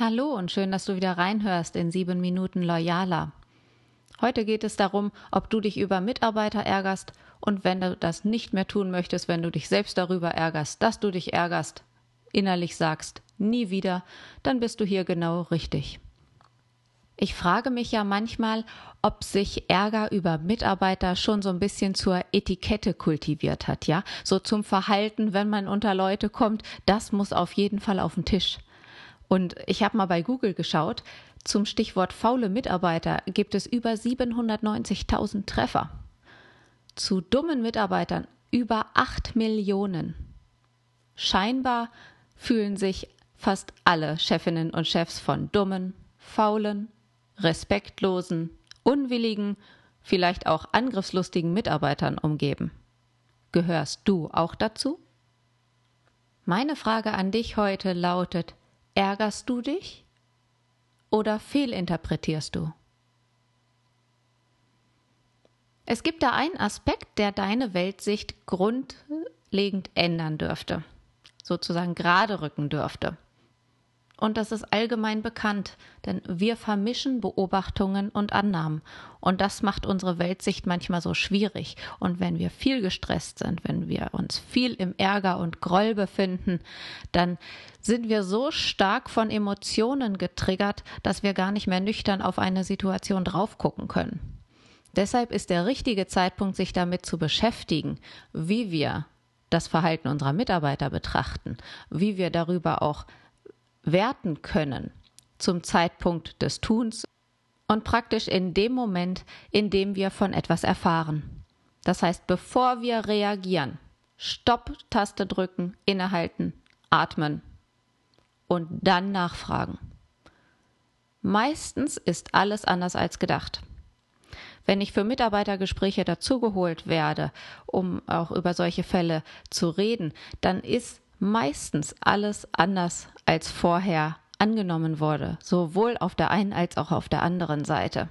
Hallo und schön, dass du wieder reinhörst in sieben Minuten Loyaler. Heute geht es darum, ob du dich über Mitarbeiter ärgerst und wenn du das nicht mehr tun möchtest, wenn du dich selbst darüber ärgerst, dass du dich ärgerst, innerlich sagst, nie wieder, dann bist du hier genau richtig. Ich frage mich ja manchmal, ob sich Ärger über Mitarbeiter schon so ein bisschen zur Etikette kultiviert hat, ja? So zum Verhalten, wenn man unter Leute kommt, das muss auf jeden Fall auf den Tisch. Und ich habe mal bei Google geschaut, zum Stichwort faule Mitarbeiter gibt es über 790.000 Treffer. Zu dummen Mitarbeitern über 8 Millionen. Scheinbar fühlen sich fast alle Chefinnen und Chefs von dummen, faulen, respektlosen, unwilligen, vielleicht auch angriffslustigen Mitarbeitern umgeben. Gehörst du auch dazu? Meine Frage an dich heute lautet, Ärgerst du dich oder fehlinterpretierst du? Es gibt da einen Aspekt, der deine Weltsicht grundlegend ändern dürfte, sozusagen gerade rücken dürfte. Und das ist allgemein bekannt, denn wir vermischen Beobachtungen und Annahmen. Und das macht unsere Weltsicht manchmal so schwierig. Und wenn wir viel gestresst sind, wenn wir uns viel im Ärger und Groll befinden, dann sind wir so stark von Emotionen getriggert, dass wir gar nicht mehr nüchtern auf eine Situation drauf gucken können. Deshalb ist der richtige Zeitpunkt, sich damit zu beschäftigen, wie wir das Verhalten unserer Mitarbeiter betrachten, wie wir darüber auch werten können zum Zeitpunkt des Tuns und praktisch in dem Moment, in dem wir von etwas erfahren. Das heißt, bevor wir reagieren, Stopp-Taste drücken, innehalten, atmen und dann nachfragen. Meistens ist alles anders als gedacht. Wenn ich für Mitarbeitergespräche dazugeholt werde, um auch über solche Fälle zu reden, dann ist meistens alles anders als vorher angenommen wurde, sowohl auf der einen als auch auf der anderen Seite.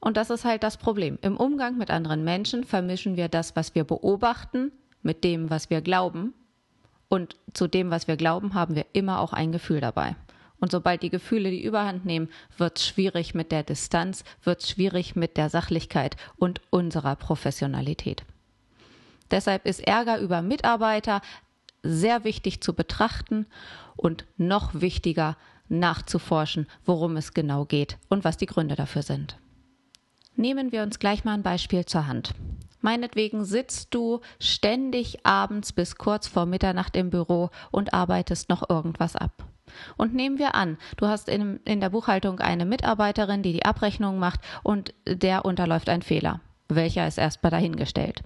Und das ist halt das Problem. Im Umgang mit anderen Menschen vermischen wir das, was wir beobachten, mit dem, was wir glauben. Und zu dem, was wir glauben, haben wir immer auch ein Gefühl dabei. Und sobald die Gefühle die Überhand nehmen, wird es schwierig mit der Distanz, wird es schwierig mit der Sachlichkeit und unserer Professionalität. Deshalb ist Ärger über Mitarbeiter sehr wichtig zu betrachten und noch wichtiger nachzuforschen, worum es genau geht und was die Gründe dafür sind. Nehmen wir uns gleich mal ein Beispiel zur Hand. Meinetwegen sitzt du ständig abends bis kurz vor Mitternacht im Büro und arbeitest noch irgendwas ab. Und nehmen wir an, du hast in, in der Buchhaltung eine Mitarbeiterin, die die Abrechnung macht und der unterläuft ein Fehler. Welcher ist erstmal dahingestellt.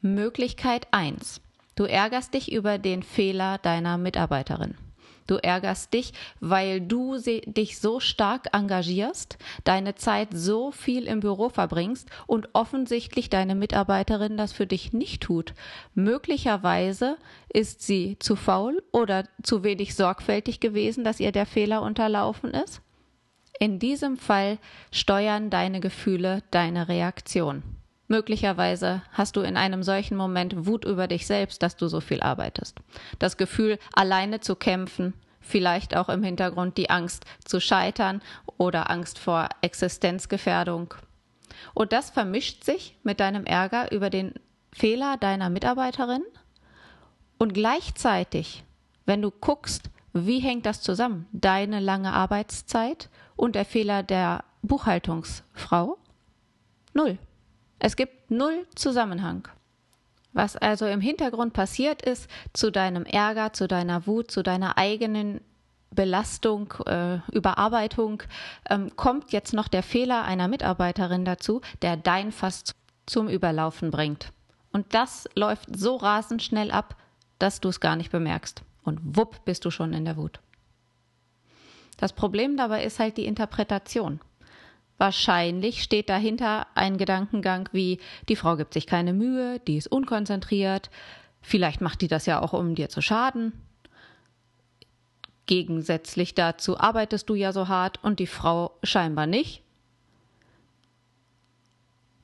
Möglichkeit 1. Du ärgerst dich über den Fehler deiner Mitarbeiterin. Du ärgerst dich, weil du dich so stark engagierst, deine Zeit so viel im Büro verbringst und offensichtlich deine Mitarbeiterin das für dich nicht tut. Möglicherweise ist sie zu faul oder zu wenig sorgfältig gewesen, dass ihr der Fehler unterlaufen ist. In diesem Fall steuern deine Gefühle deine Reaktion. Möglicherweise hast du in einem solchen Moment Wut über dich selbst, dass du so viel arbeitest. Das Gefühl, alleine zu kämpfen, vielleicht auch im Hintergrund die Angst zu scheitern oder Angst vor Existenzgefährdung. Und das vermischt sich mit deinem Ärger über den Fehler deiner Mitarbeiterin. Und gleichzeitig, wenn du guckst, wie hängt das zusammen, deine lange Arbeitszeit und der Fehler der Buchhaltungsfrau? Null. Es gibt null Zusammenhang. Was also im Hintergrund passiert ist zu deinem Ärger, zu deiner Wut, zu deiner eigenen Belastung, äh, Überarbeitung, ähm, kommt jetzt noch der Fehler einer Mitarbeiterin dazu, der dein Fass zum Überlaufen bringt. Und das läuft so rasend schnell ab, dass du es gar nicht bemerkst. Und wupp bist du schon in der Wut. Das Problem dabei ist halt die Interpretation. Wahrscheinlich steht dahinter ein Gedankengang wie, die Frau gibt sich keine Mühe, die ist unkonzentriert, vielleicht macht die das ja auch, um dir zu schaden. Gegensätzlich dazu arbeitest du ja so hart und die Frau scheinbar nicht.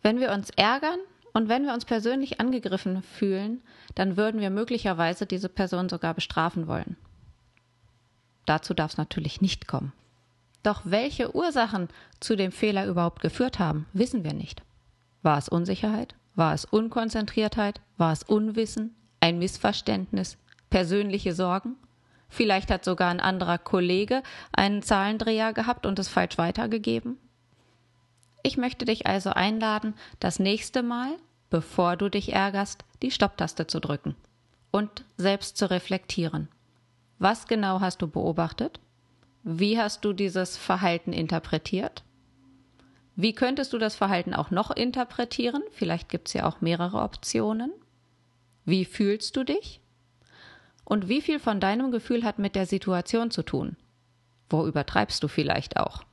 Wenn wir uns ärgern und wenn wir uns persönlich angegriffen fühlen, dann würden wir möglicherweise diese Person sogar bestrafen wollen. Dazu darf es natürlich nicht kommen. Doch welche Ursachen zu dem Fehler überhaupt geführt haben, wissen wir nicht. War es Unsicherheit? War es Unkonzentriertheit? War es Unwissen? Ein Missverständnis? Persönliche Sorgen? Vielleicht hat sogar ein anderer Kollege einen Zahlendreher gehabt und es falsch weitergegeben? Ich möchte dich also einladen, das nächste Mal, bevor du dich ärgerst, die Stopptaste zu drücken und selbst zu reflektieren. Was genau hast du beobachtet? Wie hast du dieses Verhalten interpretiert? Wie könntest du das Verhalten auch noch interpretieren? Vielleicht gibt es ja auch mehrere Optionen. Wie fühlst du dich? Und wie viel von deinem Gefühl hat mit der Situation zu tun? Wo übertreibst du vielleicht auch?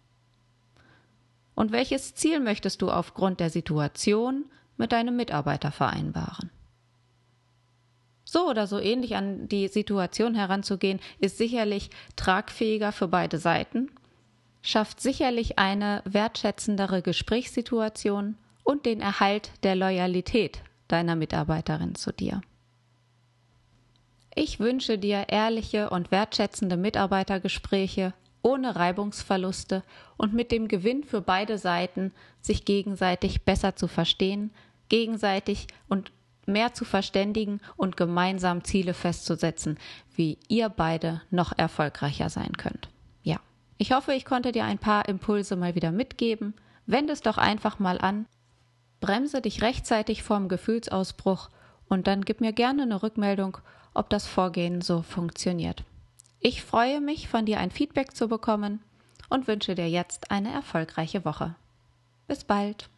Und welches Ziel möchtest du aufgrund der Situation mit deinem Mitarbeiter vereinbaren? So oder so ähnlich an die Situation heranzugehen, ist sicherlich tragfähiger für beide Seiten, schafft sicherlich eine wertschätzendere Gesprächssituation und den Erhalt der Loyalität deiner Mitarbeiterin zu dir. Ich wünsche dir ehrliche und wertschätzende Mitarbeitergespräche ohne Reibungsverluste und mit dem Gewinn für beide Seiten, sich gegenseitig besser zu verstehen, gegenseitig und mehr zu verständigen und gemeinsam Ziele festzusetzen, wie ihr beide noch erfolgreicher sein könnt. Ja, ich hoffe, ich konnte dir ein paar Impulse mal wieder mitgeben. Wende es doch einfach mal an. Bremse dich rechtzeitig vorm Gefühlsausbruch und dann gib mir gerne eine Rückmeldung, ob das Vorgehen so funktioniert. Ich freue mich, von dir ein Feedback zu bekommen und wünsche dir jetzt eine erfolgreiche Woche. Bis bald.